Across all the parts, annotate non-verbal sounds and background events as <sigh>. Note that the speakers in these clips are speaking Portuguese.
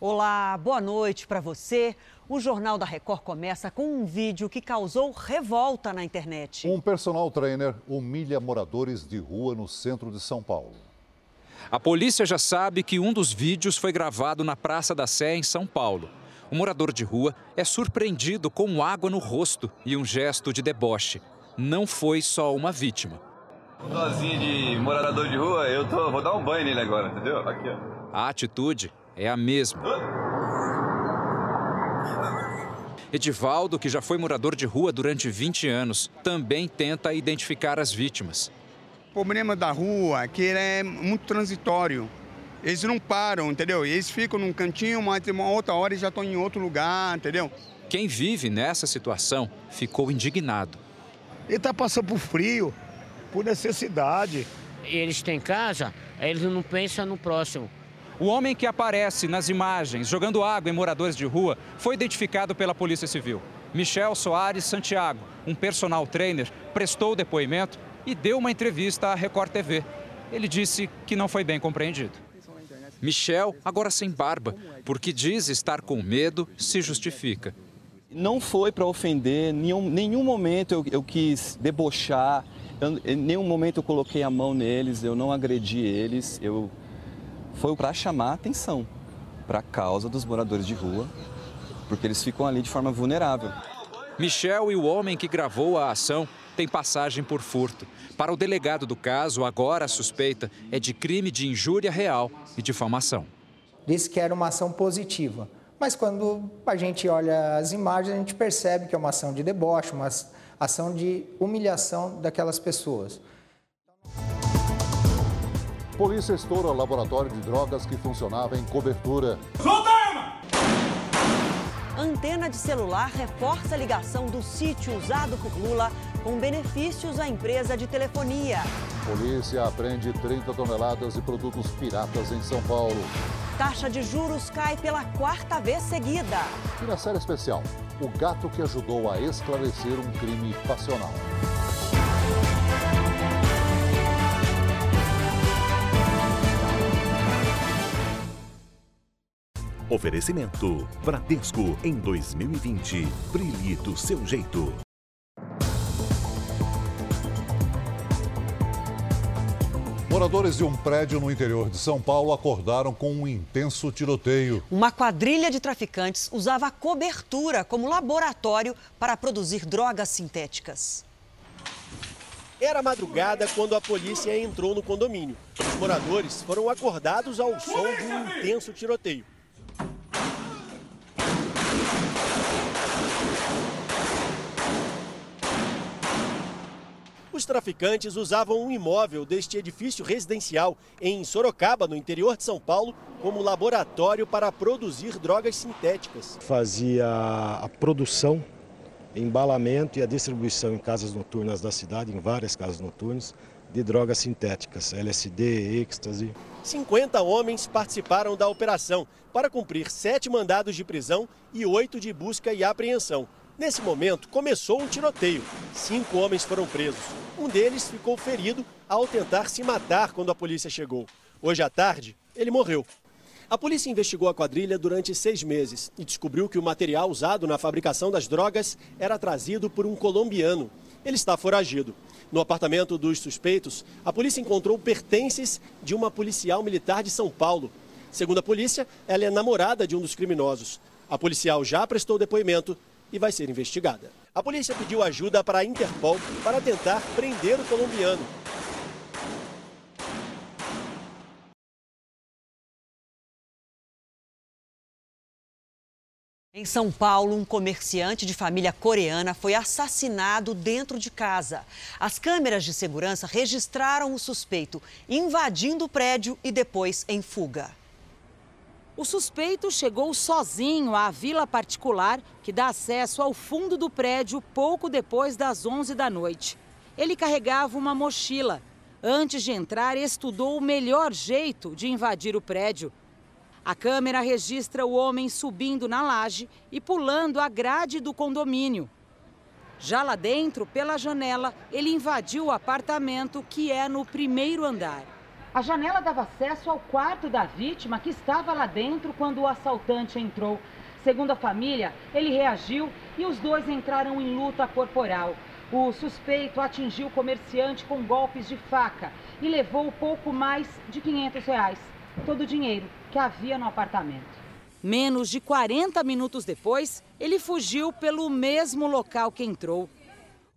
Olá, boa noite para você. O Jornal da Record começa com um vídeo que causou revolta na internet. Um personal trainer humilha moradores de rua no centro de São Paulo. A polícia já sabe que um dos vídeos foi gravado na Praça da Sé, em São Paulo. O morador de rua é surpreendido com água no rosto e um gesto de deboche. Não foi só uma vítima. Um dozinho de morador de rua, eu tô, vou dar um banho nele agora, entendeu? Aqui, ó. A atitude é a mesma. Edivaldo, que já foi morador de rua durante 20 anos, também tenta identificar as vítimas. O problema da rua é que ele é muito transitório. Eles não param, entendeu? Eles ficam num cantinho, mas uma outra hora eles já estão em outro lugar, entendeu? Quem vive nessa situação ficou indignado. Ele está passando por frio, por necessidade. Eles têm casa, eles não pensam no próximo. O homem que aparece nas imagens jogando água em moradores de rua foi identificado pela Polícia Civil. Michel Soares Santiago, um personal trainer, prestou o depoimento e deu uma entrevista à Record TV. Ele disse que não foi bem compreendido. Michel, agora sem barba, porque diz estar com medo, se justifica. Não foi para ofender, nenhum, nenhum momento eu, eu quis debochar, eu, em nenhum momento eu coloquei a mão neles, eu não agredi eles, eu foi para chamar a atenção para a causa dos moradores de rua, porque eles ficam ali de forma vulnerável. Michel e o homem que gravou a ação têm passagem por furto. Para o delegado do caso, agora a suspeita é de crime de injúria real e difamação. Disse que era uma ação positiva, mas quando a gente olha as imagens, a gente percebe que é uma ação de deboche, uma ação de humilhação daquelas pessoas. Polícia estoura laboratório de drogas que funcionava em cobertura. Solta a arma! Antena de celular reforça a ligação do sítio usado por Lula com benefícios à empresa de telefonia. Polícia apreende 30 toneladas de produtos piratas em São Paulo. Taxa de juros cai pela quarta vez seguida. E na série especial, o gato que ajudou a esclarecer um crime passional. Oferecimento Bradesco em 2020. Brilhe do seu jeito. Moradores de um prédio no interior de São Paulo acordaram com um intenso tiroteio. Uma quadrilha de traficantes usava a cobertura como laboratório para produzir drogas sintéticas. Era madrugada quando a polícia entrou no condomínio. Os moradores foram acordados ao som de um intenso tiroteio. Traficantes usavam um imóvel deste edifício residencial em Sorocaba, no interior de São Paulo, como laboratório para produzir drogas sintéticas. Fazia a produção, embalamento e a distribuição em casas noturnas da cidade, em várias casas noturnas, de drogas sintéticas, LSD, êxtase. 50 homens participaram da operação para cumprir sete mandados de prisão e oito de busca e apreensão. Nesse momento, começou um tiroteio. Cinco homens foram presos. Um deles ficou ferido ao tentar se matar quando a polícia chegou. Hoje à tarde, ele morreu. A polícia investigou a quadrilha durante seis meses e descobriu que o material usado na fabricação das drogas era trazido por um colombiano. Ele está foragido. No apartamento dos suspeitos, a polícia encontrou pertences de uma policial militar de São Paulo. Segundo a polícia, ela é namorada de um dos criminosos. A policial já prestou depoimento e vai ser investigada. A polícia pediu ajuda para a Interpol para tentar prender o colombiano. Em São Paulo, um comerciante de família coreana foi assassinado dentro de casa. As câmeras de segurança registraram o suspeito invadindo o prédio e depois em fuga. O suspeito chegou sozinho à vila particular que dá acesso ao fundo do prédio pouco depois das 11 da noite. Ele carregava uma mochila. Antes de entrar, estudou o melhor jeito de invadir o prédio. A câmera registra o homem subindo na laje e pulando a grade do condomínio. Já lá dentro, pela janela, ele invadiu o apartamento que é no primeiro andar. A janela dava acesso ao quarto da vítima, que estava lá dentro quando o assaltante entrou. Segundo a família, ele reagiu e os dois entraram em luta corporal. O suspeito atingiu o comerciante com golpes de faca e levou pouco mais de 500 reais, todo o dinheiro que havia no apartamento. Menos de 40 minutos depois, ele fugiu pelo mesmo local que entrou.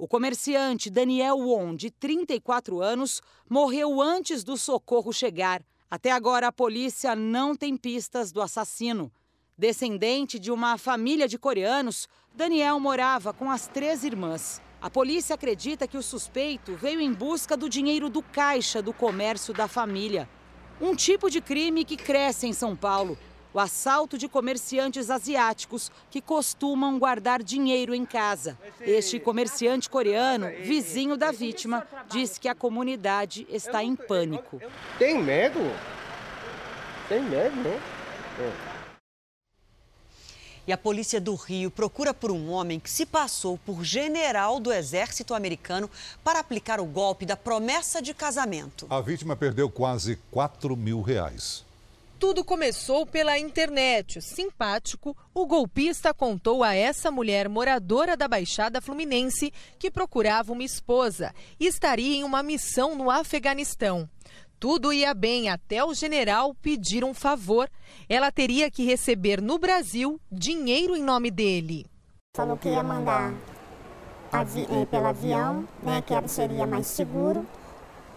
O comerciante Daniel Won, de 34 anos, morreu antes do socorro chegar. Até agora, a polícia não tem pistas do assassino. Descendente de uma família de coreanos, Daniel morava com as três irmãs. A polícia acredita que o suspeito veio em busca do dinheiro do caixa do comércio da família. Um tipo de crime que cresce em São Paulo o assalto de comerciantes asiáticos que costumam guardar dinheiro em casa. Este comerciante coreano, vizinho da vítima, diz que a comunidade está em pânico. Tem medo? Tem medo, né? E a polícia do Rio procura por um homem que se passou por general do exército americano para aplicar o golpe da promessa de casamento. A vítima perdeu quase 4 mil reais. Tudo começou pela internet. Simpático, o golpista contou a essa mulher moradora da Baixada Fluminense que procurava uma esposa e estaria em uma missão no Afeganistão. Tudo ia bem até o general pedir um favor. Ela teria que receber no Brasil dinheiro em nome dele. Falou que ia mandar avi pelo avião, né, que seria mais seguro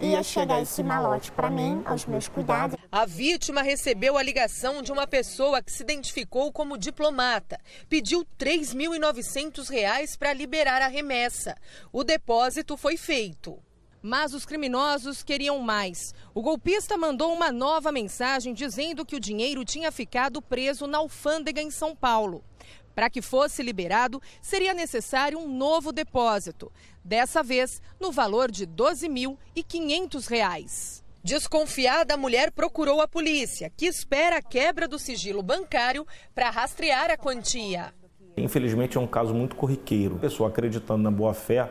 ia chegar esse malote para mim, aos meus cuidados. A vítima recebeu a ligação de uma pessoa que se identificou como diplomata. Pediu R$ 3.900 para liberar a remessa. O depósito foi feito. Mas os criminosos queriam mais. O golpista mandou uma nova mensagem dizendo que o dinheiro tinha ficado preso na alfândega em São Paulo. Para que fosse liberado, seria necessário um novo depósito, dessa vez no valor de R$ 12.500. Desconfiada, a mulher procurou a polícia, que espera a quebra do sigilo bancário para rastrear a quantia. Infelizmente é um caso muito corriqueiro. A pessoa acreditando na boa-fé,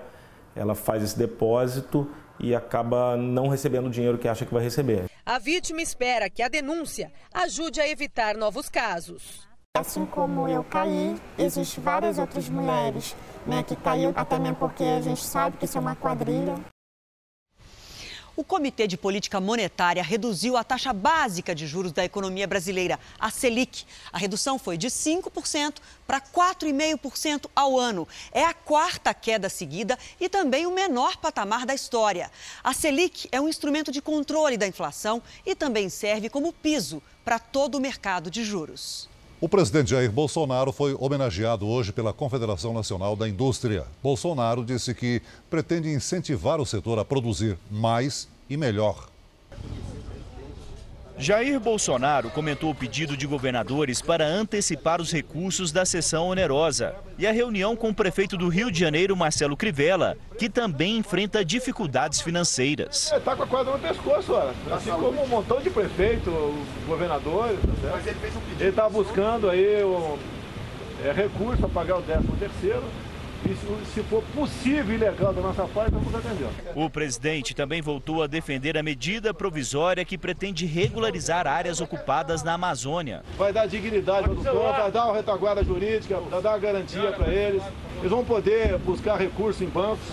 ela faz esse depósito e acaba não recebendo o dinheiro que acha que vai receber. A vítima espera que a denúncia ajude a evitar novos casos. Assim como eu caí, existem várias outras mulheres né, que caiu até mesmo porque a gente sabe que isso é uma quadrilha. O Comitê de Política Monetária reduziu a taxa básica de juros da economia brasileira, a Selic. A redução foi de 5% para 4,5% ao ano. É a quarta queda seguida e também o menor patamar da história. A Selic é um instrumento de controle da inflação e também serve como piso para todo o mercado de juros. O presidente Jair Bolsonaro foi homenageado hoje pela Confederação Nacional da Indústria. Bolsonaro disse que pretende incentivar o setor a produzir mais e melhor. Jair Bolsonaro comentou o pedido de governadores para antecipar os recursos da sessão onerosa e a reunião com o prefeito do Rio de Janeiro, Marcelo Crivella, que também enfrenta dificuldades financeiras. Está com a corda no pescoço, olha. assim como um montão de prefeitos, governadores. Tá ele está buscando aí o, é, recurso para pagar o 13 terceiro e se for possível e legal da nossa parte, vamos atender. O presidente também voltou a defender a medida provisória que pretende regularizar áreas ocupadas na Amazônia. Vai dar dignidade para o campo, vai dar uma retaguarda jurídica, vai dar uma garantia para eles. Eles vão poder buscar recursos em bancos,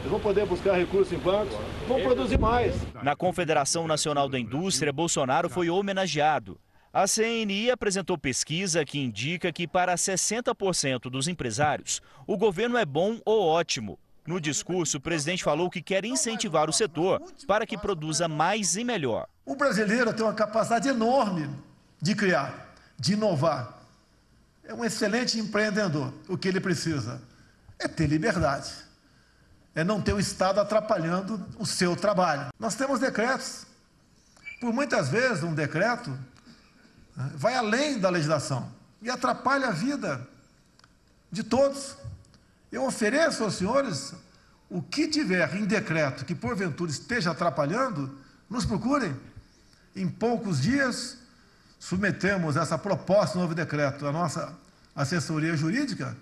eles vão poder buscar recursos em bancos, vão produzir mais. Na Confederação Nacional da Indústria, Bolsonaro foi homenageado. A CNI apresentou pesquisa que indica que para 60% dos empresários, o governo é bom ou ótimo. No discurso, o presidente falou que quer incentivar o setor para que produza mais e melhor. O brasileiro tem uma capacidade enorme de criar, de inovar. É um excelente empreendedor. O que ele precisa é ter liberdade. É não ter o Estado atrapalhando o seu trabalho. Nós temos decretos. Por muitas vezes, um decreto vai além da legislação e atrapalha a vida de todos. Eu ofereço aos senhores o que tiver em decreto que porventura esteja atrapalhando, nos procurem. Em poucos dias, submetemos essa proposta, novo decreto, à nossa assessoria jurídica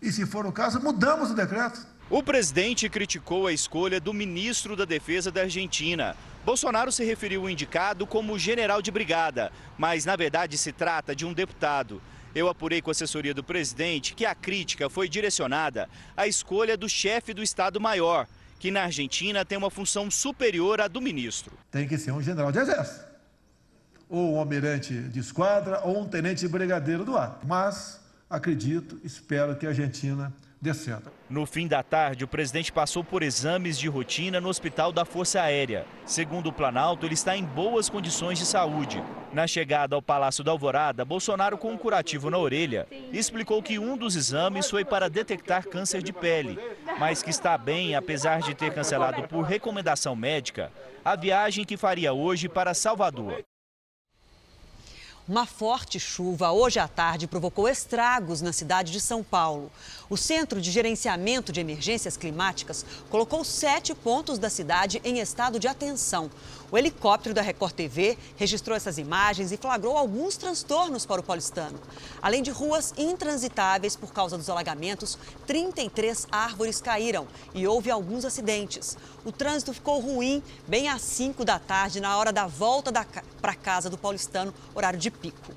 e, se for o caso, mudamos o decreto. O presidente criticou a escolha do ministro da Defesa da Argentina. Bolsonaro se referiu ao indicado como general de brigada, mas na verdade se trata de um deputado. Eu apurei com a assessoria do presidente que a crítica foi direcionada à escolha do chefe do Estado-Maior, que na Argentina tem uma função superior à do ministro. Tem que ser um general de exército, ou um almirante de esquadra, ou um tenente brigadeiro do ar. Mas acredito, espero que a Argentina descendo. No fim da tarde, o presidente passou por exames de rotina no Hospital da Força Aérea. Segundo o Planalto, ele está em boas condições de saúde. Na chegada ao Palácio da Alvorada, Bolsonaro, com um curativo na orelha, explicou que um dos exames foi para detectar câncer de pele, mas que está bem, apesar de ter cancelado por recomendação médica a viagem que faria hoje para Salvador. Uma forte chuva hoje à tarde provocou estragos na cidade de São Paulo. O Centro de Gerenciamento de Emergências Climáticas colocou sete pontos da cidade em estado de atenção. O helicóptero da Record TV registrou essas imagens e flagrou alguns transtornos para o paulistano. Além de ruas intransitáveis por causa dos alagamentos, 33 árvores caíram e houve alguns acidentes. O trânsito ficou ruim bem às 5 da tarde, na hora da volta da, para casa do paulistano, horário de pico.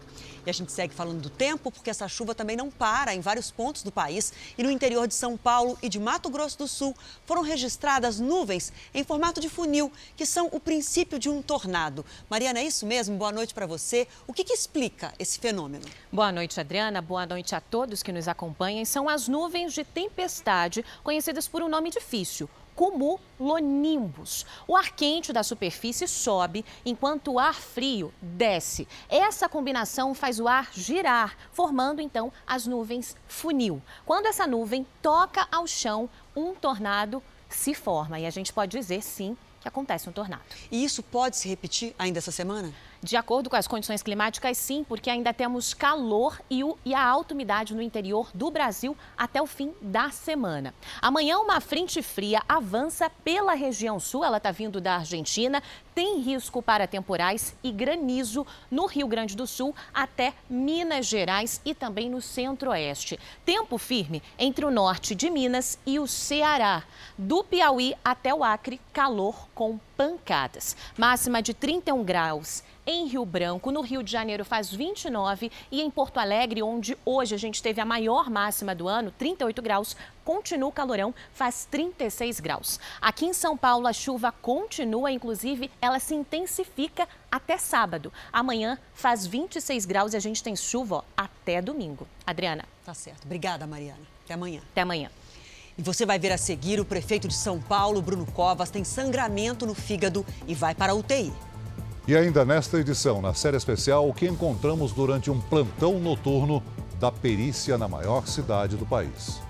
E a gente segue falando do tempo, porque essa chuva também não para em vários pontos do país. E no interior de São Paulo e de Mato Grosso do Sul foram registradas nuvens em formato de funil, que são o princípio de um tornado. Mariana, é isso mesmo? Boa noite para você. O que, que explica esse fenômeno? Boa noite, Adriana. Boa noite a todos que nos acompanham. São as nuvens de tempestade, conhecidas por um nome difícil cumulonimbus. O ar quente da superfície sobe enquanto o ar frio desce. Essa combinação faz o ar girar, formando então as nuvens funil. Quando essa nuvem toca ao chão, um tornado se forma e a gente pode dizer sim que acontece um tornado. E isso pode se repetir ainda essa semana? De acordo com as condições climáticas, sim, porque ainda temos calor e, o, e, a alta umidade no interior do Brasil até o fim da semana. Amanhã, uma frente fria avança pela região sul, ela está vindo da Argentina, tem risco para temporais e granizo no Rio Grande do Sul até Minas Gerais e também no centro-oeste. Tempo firme entre o norte de Minas e o Ceará. Do Piauí até o Acre, calor com pancadas. Máxima de 31 graus em Rio Branco, no Rio de Janeiro faz 29 e em Porto Alegre, onde hoje a gente teve a maior máxima do ano, 38 graus, continua o calorão, faz 36 graus. Aqui em São Paulo a chuva continua, inclusive ela se intensifica até sábado. Amanhã faz 26 graus e a gente tem chuva ó, até domingo. Adriana. Tá certo. Obrigada, Mariana. Até amanhã. Até amanhã. E você vai ver a seguir o prefeito de São Paulo, Bruno Covas, tem sangramento no fígado e vai para a UTI. E ainda nesta edição, na série especial, o que encontramos durante um plantão noturno da perícia na maior cidade do país.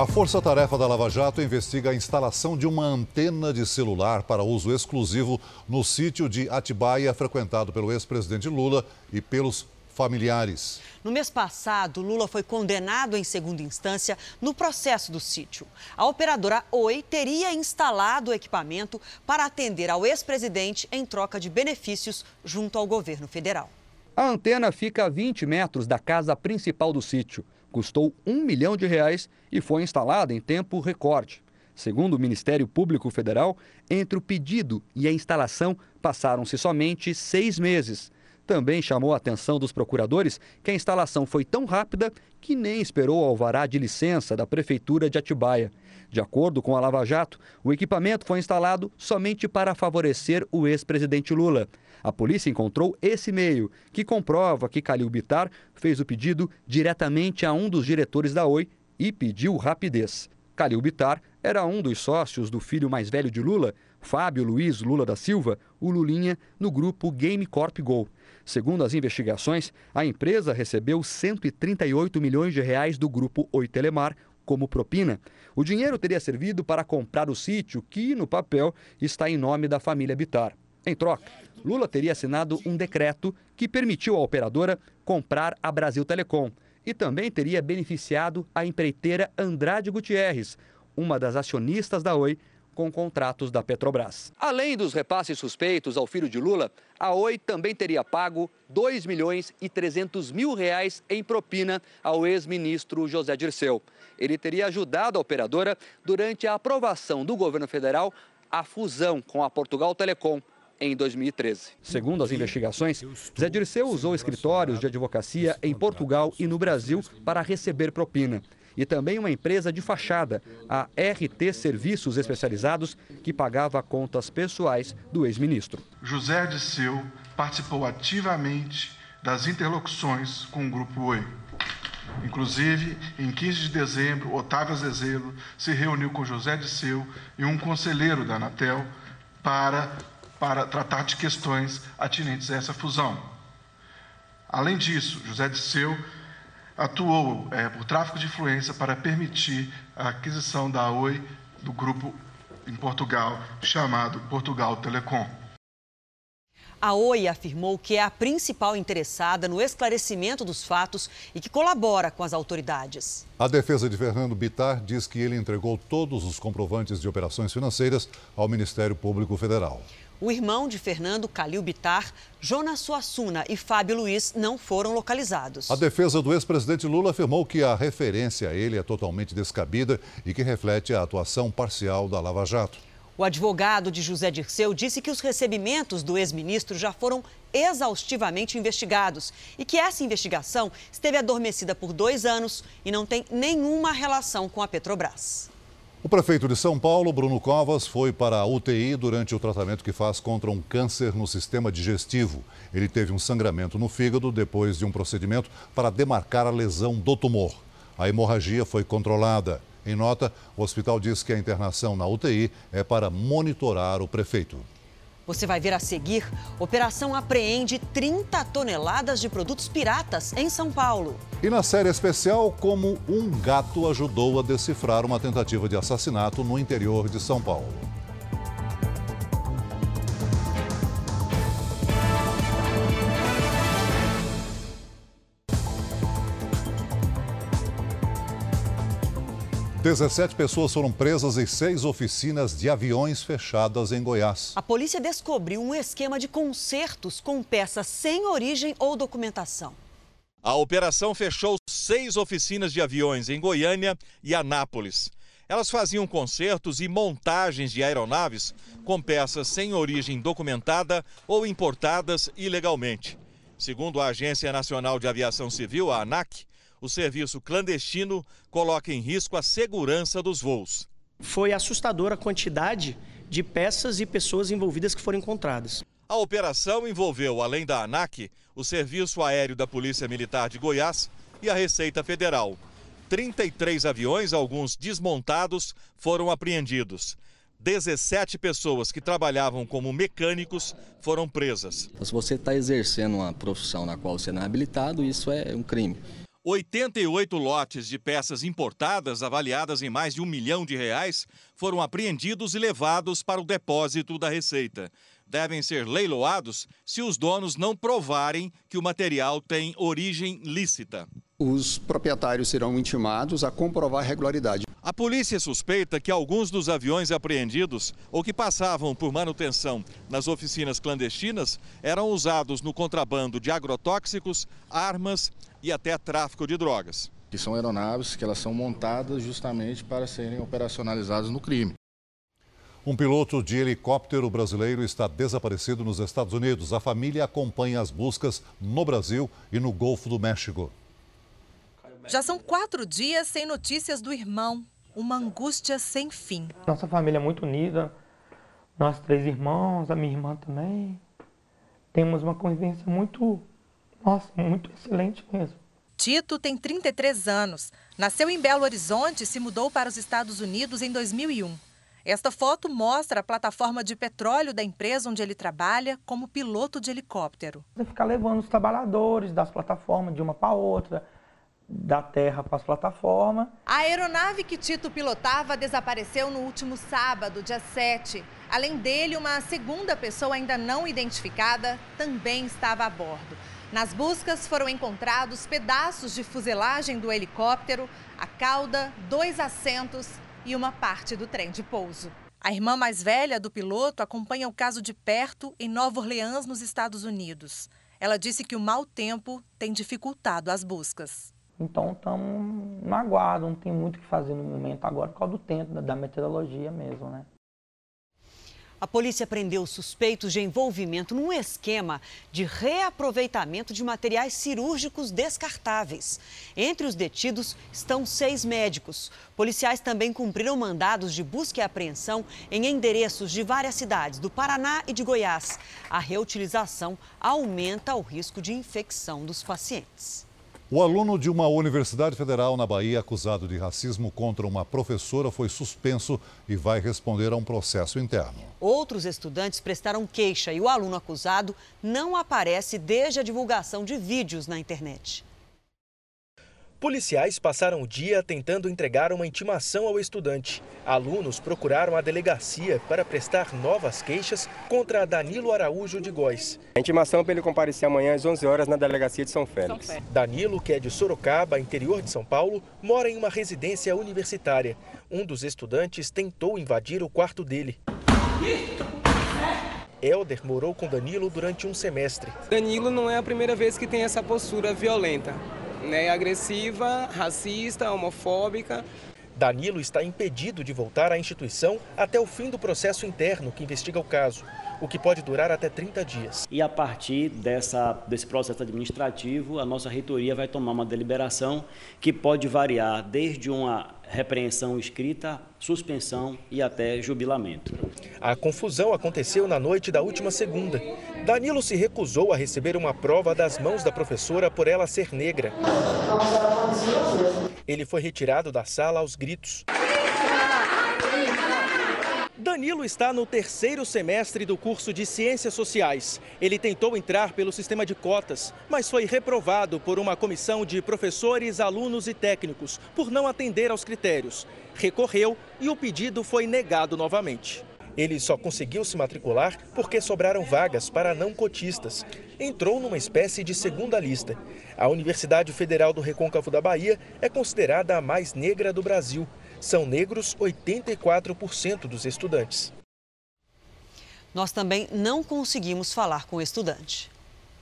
A Força Tarefa da Lava Jato investiga a instalação de uma antena de celular para uso exclusivo no sítio de Atibaia, frequentado pelo ex-presidente Lula e pelos familiares. No mês passado, Lula foi condenado em segunda instância no processo do sítio. A operadora Oi teria instalado o equipamento para atender ao ex-presidente em troca de benefícios junto ao governo federal. A antena fica a 20 metros da casa principal do sítio. Custou um milhão de reais e foi instalada em tempo recorde. Segundo o Ministério Público Federal, entre o pedido e a instalação passaram-se somente seis meses. Também chamou a atenção dos procuradores que a instalação foi tão rápida que nem esperou o alvará de licença da Prefeitura de Atibaia. De acordo com a Lava Jato, o equipamento foi instalado somente para favorecer o ex-presidente Lula. A polícia encontrou esse e-mail, que comprova que Calil Bitar fez o pedido diretamente a um dos diretores da Oi e pediu rapidez. Calil Bitar era um dos sócios do filho mais velho de Lula, Fábio Luiz Lula da Silva, o Lulinha, no grupo Game Corp Go. Segundo as investigações, a empresa recebeu 138 milhões de reais do grupo Oi Telemar como propina. O dinheiro teria servido para comprar o sítio, que no papel está em nome da família Bitar. Em troca, Lula teria assinado um decreto que permitiu à operadora comprar a Brasil Telecom e também teria beneficiado a empreiteira Andrade Gutierrez, uma das acionistas da Oi, com contratos da Petrobras. Além dos repasses suspeitos ao filho de Lula, a Oi também teria pago 2 milhões e 300 mil reais em propina ao ex-ministro José Dirceu. Ele teria ajudado a operadora durante a aprovação do governo federal a fusão com a Portugal Telecom em 2013. Segundo as investigações, Zé Dirceu usou escritórios de advocacia em Portugal e no Brasil para receber propina. E também uma empresa de fachada, a RT Serviços Especializados, que pagava contas pessoais do ex-ministro. José Dirceu participou ativamente das interlocuções com o Grupo Oi. Inclusive, em 15 de dezembro, Otávio Azezedo se reuniu com José Disseu e um conselheiro da Anatel para, para tratar de questões atinentes a essa fusão. Além disso, José Disseu atuou é, por tráfico de influência para permitir a aquisição da Oi do grupo em Portugal, chamado Portugal Telecom. A Oi afirmou que é a principal interessada no esclarecimento dos fatos e que colabora com as autoridades. A defesa de Fernando Bitar diz que ele entregou todos os comprovantes de operações financeiras ao Ministério Público Federal. O irmão de Fernando, Calil Bitar, Jonas Suassuna e Fábio Luiz não foram localizados. A defesa do ex-presidente Lula afirmou que a referência a ele é totalmente descabida e que reflete a atuação parcial da Lava Jato. O advogado de José Dirceu disse que os recebimentos do ex-ministro já foram exaustivamente investigados e que essa investigação esteve adormecida por dois anos e não tem nenhuma relação com a Petrobras. O prefeito de São Paulo, Bruno Covas, foi para a UTI durante o tratamento que faz contra um câncer no sistema digestivo. Ele teve um sangramento no fígado depois de um procedimento para demarcar a lesão do tumor. A hemorragia foi controlada. Em nota, o hospital diz que a internação na UTI é para monitorar o prefeito. Você vai ver a seguir: operação apreende 30 toneladas de produtos piratas em São Paulo. E na série especial, como um gato ajudou a decifrar uma tentativa de assassinato no interior de São Paulo. 17 pessoas foram presas em seis oficinas de aviões fechadas em Goiás. A polícia descobriu um esquema de consertos com peças sem origem ou documentação. A operação fechou seis oficinas de aviões em Goiânia e Anápolis. Elas faziam consertos e montagens de aeronaves com peças sem origem documentada ou importadas ilegalmente. Segundo a Agência Nacional de Aviação Civil, a ANAC, o serviço clandestino coloca em risco a segurança dos voos. Foi assustadora a quantidade de peças e pessoas envolvidas que foram encontradas. A operação envolveu, além da ANAC, o Serviço Aéreo da Polícia Militar de Goiás e a Receita Federal. 33 aviões, alguns desmontados, foram apreendidos. 17 pessoas que trabalhavam como mecânicos foram presas. Se você está exercendo uma profissão na qual você não é habilitado, isso é um crime. 88 lotes de peças importadas, avaliadas em mais de um milhão de reais, foram apreendidos e levados para o depósito da Receita. Devem ser leiloados se os donos não provarem que o material tem origem lícita. Os proprietários serão intimados a comprovar a regularidade. A polícia suspeita que alguns dos aviões apreendidos ou que passavam por manutenção nas oficinas clandestinas eram usados no contrabando de agrotóxicos, armas e até tráfico de drogas. Que são aeronaves que elas são montadas justamente para serem operacionalizadas no crime. Um piloto de helicóptero brasileiro está desaparecido nos Estados Unidos. A família acompanha as buscas no Brasil e no Golfo do México. Já são quatro dias sem notícias do irmão. Uma angústia sem fim. Nossa família é muito unida. Nós três irmãos, a minha irmã também. Temos uma convivência muito, nossa, muito excelente mesmo. Tito tem 33 anos. Nasceu em Belo Horizonte e se mudou para os Estados Unidos em 2001. Esta foto mostra a plataforma de petróleo da empresa onde ele trabalha como piloto de helicóptero. Ficar levando os trabalhadores das plataformas de uma para outra, da terra para as plataformas. A aeronave que Tito pilotava desapareceu no último sábado, dia 7. Além dele, uma segunda pessoa ainda não identificada também estava a bordo. Nas buscas foram encontrados pedaços de fuselagem do helicóptero, a cauda, dois assentos e uma parte do trem de pouso. A irmã mais velha do piloto acompanha o caso de perto em Nova Orleans, nos Estados Unidos. Ela disse que o mau tempo tem dificultado as buscas. Então estamos no aguardo, não tem muito o que fazer no momento agora por causa do tempo, da meteorologia mesmo, né? A polícia prendeu suspeitos de envolvimento num esquema de reaproveitamento de materiais cirúrgicos descartáveis. Entre os detidos estão seis médicos. Policiais também cumpriram mandados de busca e apreensão em endereços de várias cidades do Paraná e de Goiás. A reutilização aumenta o risco de infecção dos pacientes. O aluno de uma universidade federal na Bahia, acusado de racismo contra uma professora, foi suspenso e vai responder a um processo interno. Outros estudantes prestaram queixa e o aluno acusado não aparece desde a divulgação de vídeos na internet. Policiais passaram o dia tentando entregar uma intimação ao estudante. Alunos procuraram a delegacia para prestar novas queixas contra Danilo Araújo de Góis. A intimação para ele comparecer amanhã às 11 horas na delegacia de São Félix. Danilo, que é de Sorocaba, interior de São Paulo, mora em uma residência universitária. Um dos estudantes tentou invadir o quarto dele. Helder morou com Danilo durante um semestre. Danilo não é a primeira vez que tem essa postura violenta né, agressiva, racista, homofóbica. Danilo está impedido de voltar à instituição até o fim do processo interno que investiga o caso, o que pode durar até 30 dias. E a partir dessa, desse processo administrativo, a nossa reitoria vai tomar uma deliberação que pode variar desde uma repreensão escrita, suspensão e até jubilamento. A confusão aconteceu na noite da última segunda. Danilo se recusou a receber uma prova das mãos da professora por ela ser negra. Ele foi retirado da sala aos gritos. Danilo está no terceiro semestre do curso de Ciências Sociais. Ele tentou entrar pelo sistema de cotas, mas foi reprovado por uma comissão de professores, alunos e técnicos por não atender aos critérios. Recorreu e o pedido foi negado novamente. Ele só conseguiu se matricular porque sobraram vagas para não cotistas. Entrou numa espécie de segunda lista. A Universidade Federal do Recôncavo da Bahia é considerada a mais negra do Brasil. São negros 84% dos estudantes. Nós também não conseguimos falar com o estudante.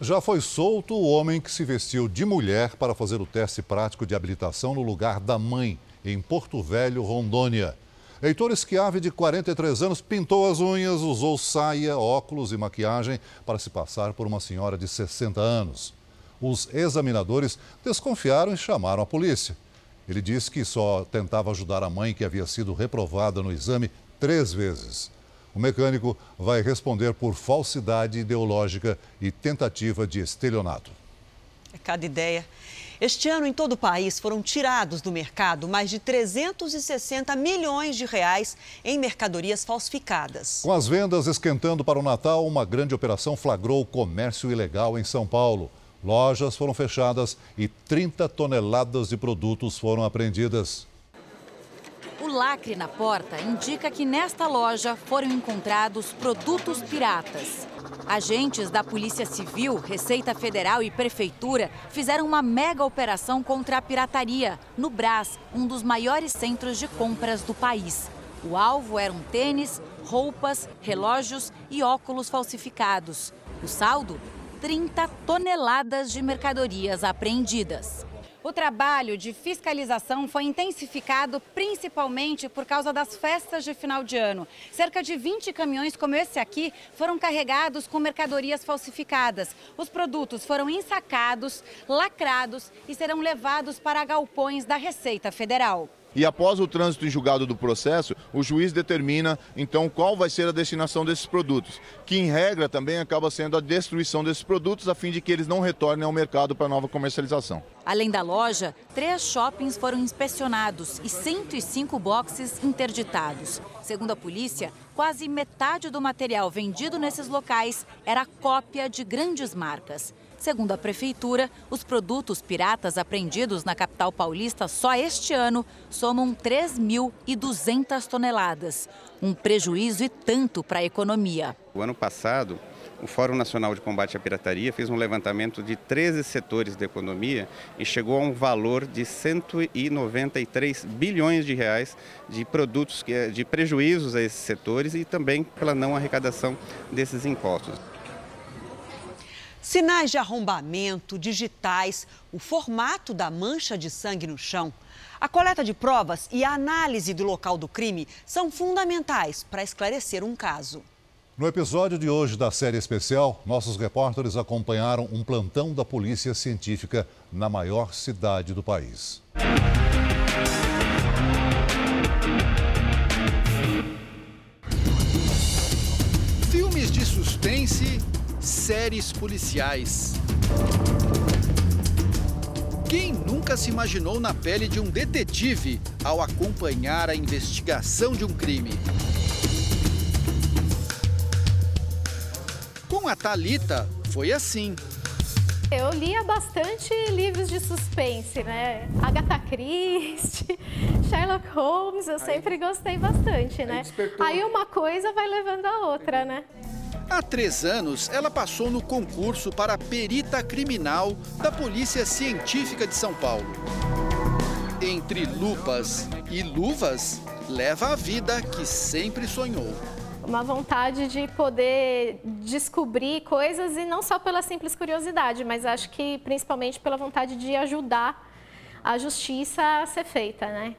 Já foi solto o homem que se vestiu de mulher para fazer o teste prático de habilitação no lugar da mãe, em Porto Velho, Rondônia. Heitor Schiave, de 43 anos, pintou as unhas, usou saia, óculos e maquiagem para se passar por uma senhora de 60 anos. Os examinadores desconfiaram e chamaram a polícia. Ele disse que só tentava ajudar a mãe que havia sido reprovada no exame três vezes. O mecânico vai responder por falsidade ideológica e tentativa de estelionato. É cada ideia. Este ano, em todo o país, foram tirados do mercado mais de 360 milhões de reais em mercadorias falsificadas. Com as vendas esquentando para o Natal, uma grande operação flagrou o comércio ilegal em São Paulo. Lojas foram fechadas e 30 toneladas de produtos foram apreendidas. O lacre na porta indica que nesta loja foram encontrados produtos piratas. Agentes da Polícia Civil, Receita Federal e Prefeitura fizeram uma mega operação contra a pirataria no Brás, um dos maiores centros de compras do país. O alvo eram tênis, roupas, relógios e óculos falsificados. O saldo 30 toneladas de mercadorias apreendidas. O trabalho de fiscalização foi intensificado principalmente por causa das festas de final de ano. Cerca de 20 caminhões como esse aqui foram carregados com mercadorias falsificadas. Os produtos foram ensacados, lacrados e serão levados para galpões da Receita Federal. E após o trânsito em julgado do processo, o juiz determina então qual vai ser a destinação desses produtos, que em regra também acaba sendo a destruição desses produtos a fim de que eles não retornem ao mercado para nova comercialização. Além da loja, três shoppings foram inspecionados e 105 boxes interditados. Segundo a polícia, quase metade do material vendido nesses locais era cópia de grandes marcas. Segundo a prefeitura, os produtos piratas apreendidos na capital paulista só este ano somam 3.200 toneladas. Um prejuízo e tanto para a economia. O ano passado o Fórum Nacional de Combate à Pirataria fez um levantamento de 13 setores da economia e chegou a um valor de 193 bilhões de reais de produtos, de prejuízos a esses setores e também pela não arrecadação desses impostos. Sinais de arrombamento, digitais, o formato da mancha de sangue no chão. A coleta de provas e a análise do local do crime são fundamentais para esclarecer um caso. No episódio de hoje da série especial, nossos repórteres acompanharam um plantão da Polícia Científica na maior cidade do país. Filmes de suspense, séries policiais. Quem nunca se imaginou na pele de um detetive ao acompanhar a investigação de um crime? Com a Talita foi assim. Eu lia bastante livros de suspense, né? Agatha Christie, <laughs> Sherlock Holmes, eu aí, sempre gostei bastante, né? Aí, aí uma coisa vai levando a outra, né? Há três anos, ela passou no concurso para perita criminal da Polícia Científica de São Paulo. Entre lupas e luvas, leva a vida que sempre sonhou. Uma vontade de poder descobrir coisas e não só pela simples curiosidade, mas acho que principalmente pela vontade de ajudar a justiça a ser feita, né?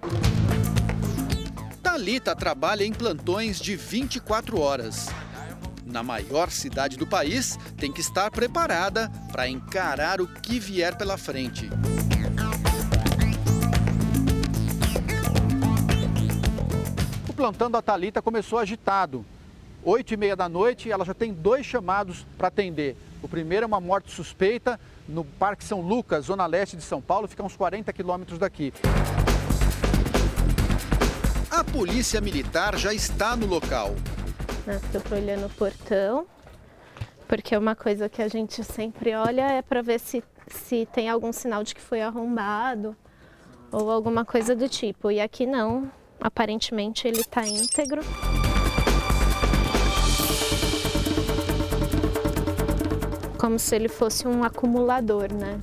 Talita trabalha em plantões de 24 horas na maior cidade do país, tem que estar preparada para encarar o que vier pela frente. O plantão da Talita começou agitado. Oito e meia da noite, ela já tem dois chamados para atender. O primeiro é uma morte suspeita no Parque São Lucas, zona leste de São Paulo, fica uns 40 quilômetros daqui. A polícia militar já está no local. Né? olhando o portão, porque uma coisa que a gente sempre olha é para ver se, se tem algum sinal de que foi arrombado ou alguma coisa do tipo. E aqui não, aparentemente ele está íntegro. Como se ele fosse um acumulador, né?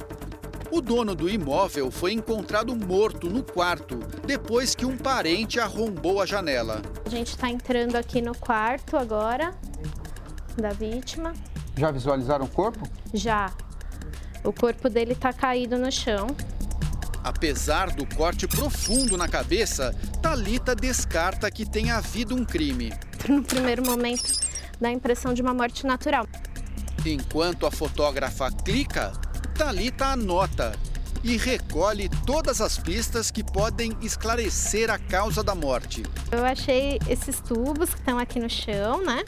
O dono do imóvel foi encontrado morto no quarto, depois que um parente arrombou a janela. A gente está entrando aqui no quarto agora da vítima. Já visualizaram o corpo? Já. O corpo dele está caído no chão. Apesar do corte profundo na cabeça, Talita descarta que tenha havido um crime. No primeiro momento, dá a impressão de uma morte natural. Enquanto a fotógrafa clica, Talita anota e recolhe todas as pistas que podem esclarecer a causa da morte. Eu achei esses tubos que estão aqui no chão, né?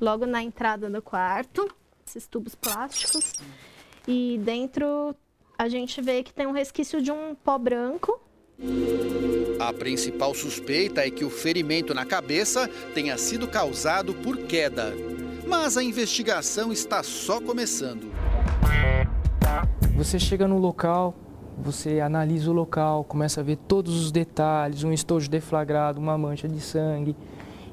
Logo na entrada do quarto, esses tubos plásticos. E dentro a gente vê que tem um resquício de um pó branco. A principal suspeita é que o ferimento na cabeça tenha sido causado por queda. Mas a investigação está só começando. Você chega no local, você analisa o local, começa a ver todos os detalhes, um estojo deflagrado, uma mancha de sangue.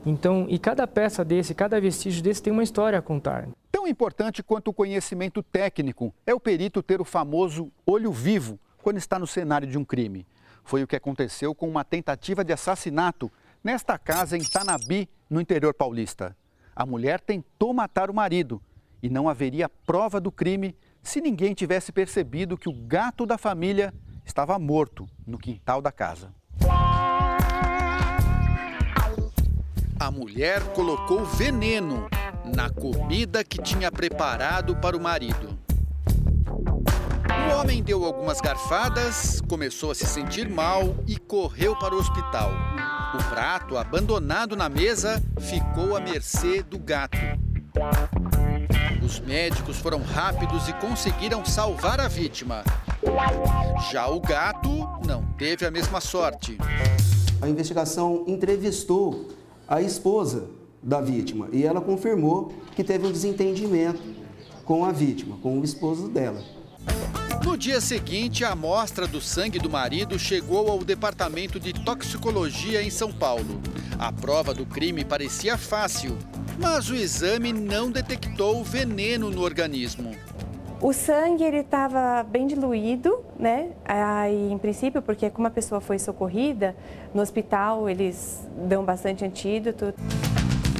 Então, e cada peça desse, cada vestígio desse tem uma história a contar. Tão importante quanto o conhecimento técnico é o perito ter o famoso olho vivo quando está no cenário de um crime. Foi o que aconteceu com uma tentativa de assassinato nesta casa em Tanabi, no interior paulista. A mulher tentou matar o marido e não haveria prova do crime se ninguém tivesse percebido que o gato da família estava morto no quintal da casa. A mulher colocou veneno na comida que tinha preparado para o marido. O homem deu algumas garfadas, começou a se sentir mal e correu para o hospital. O prato, abandonado na mesa, ficou à mercê do gato. Os médicos foram rápidos e conseguiram salvar a vítima. Já o gato não teve a mesma sorte. A investigação entrevistou a esposa da vítima e ela confirmou que teve um desentendimento com a vítima, com o esposo dela. No dia seguinte, a amostra do sangue do marido chegou ao Departamento de Toxicologia em São Paulo. A prova do crime parecia fácil, mas o exame não detectou veneno no organismo. O sangue ele estava bem diluído, né? Aí, em princípio, porque como a pessoa foi socorrida no hospital, eles dão bastante antídoto.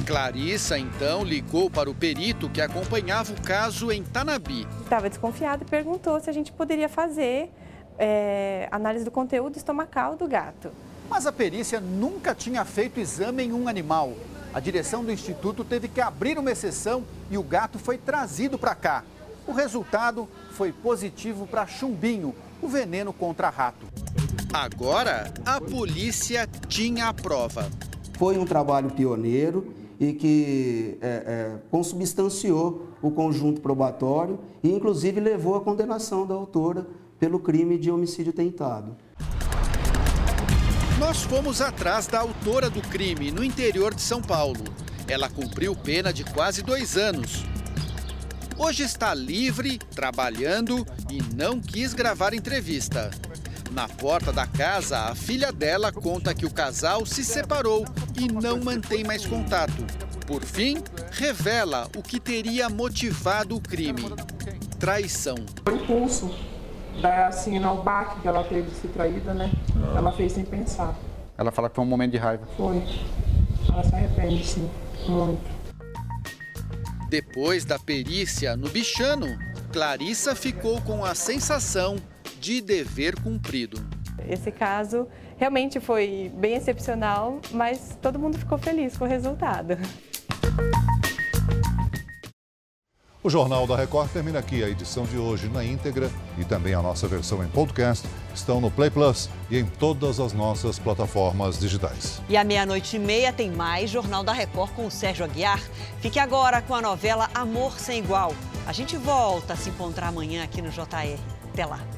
Clarissa então ligou para o perito que acompanhava o caso em Tanabi. Estava desconfiado e perguntou se a gente poderia fazer é, análise do conteúdo estomacal do gato. Mas a perícia nunca tinha feito exame em um animal. A direção do instituto teve que abrir uma exceção e o gato foi trazido para cá. O resultado foi positivo para chumbinho, o veneno contra rato. Agora, a polícia tinha a prova. Foi um trabalho pioneiro e que é, é, consubstanciou o conjunto probatório e, inclusive, levou à condenação da autora pelo crime de homicídio tentado. Nós fomos atrás da autora do crime no interior de São Paulo. Ela cumpriu pena de quase dois anos Hoje está livre, trabalhando e não quis gravar entrevista. Na porta da casa, a filha dela conta que o casal se separou e não mantém mais contato. Por fim, revela o que teria motivado o crime: traição. O impulso da assim, o baque que ela teve de ser traída, né? Ela fez sem pensar. Ela fala que foi um momento de raiva. Foi. Ela se arrepende, sim, muito. Depois da perícia no bichano, Clarissa ficou com a sensação de dever cumprido. Esse caso realmente foi bem excepcional, mas todo mundo ficou feliz com o resultado. O Jornal da Record termina aqui. A edição de hoje na íntegra e também a nossa versão em podcast estão no Play Plus e em todas as nossas plataformas digitais. E à meia-noite e meia tem mais Jornal da Record com o Sérgio Aguiar. Fique agora com a novela Amor Sem Igual. A gente volta a se encontrar amanhã aqui no JR. Até lá.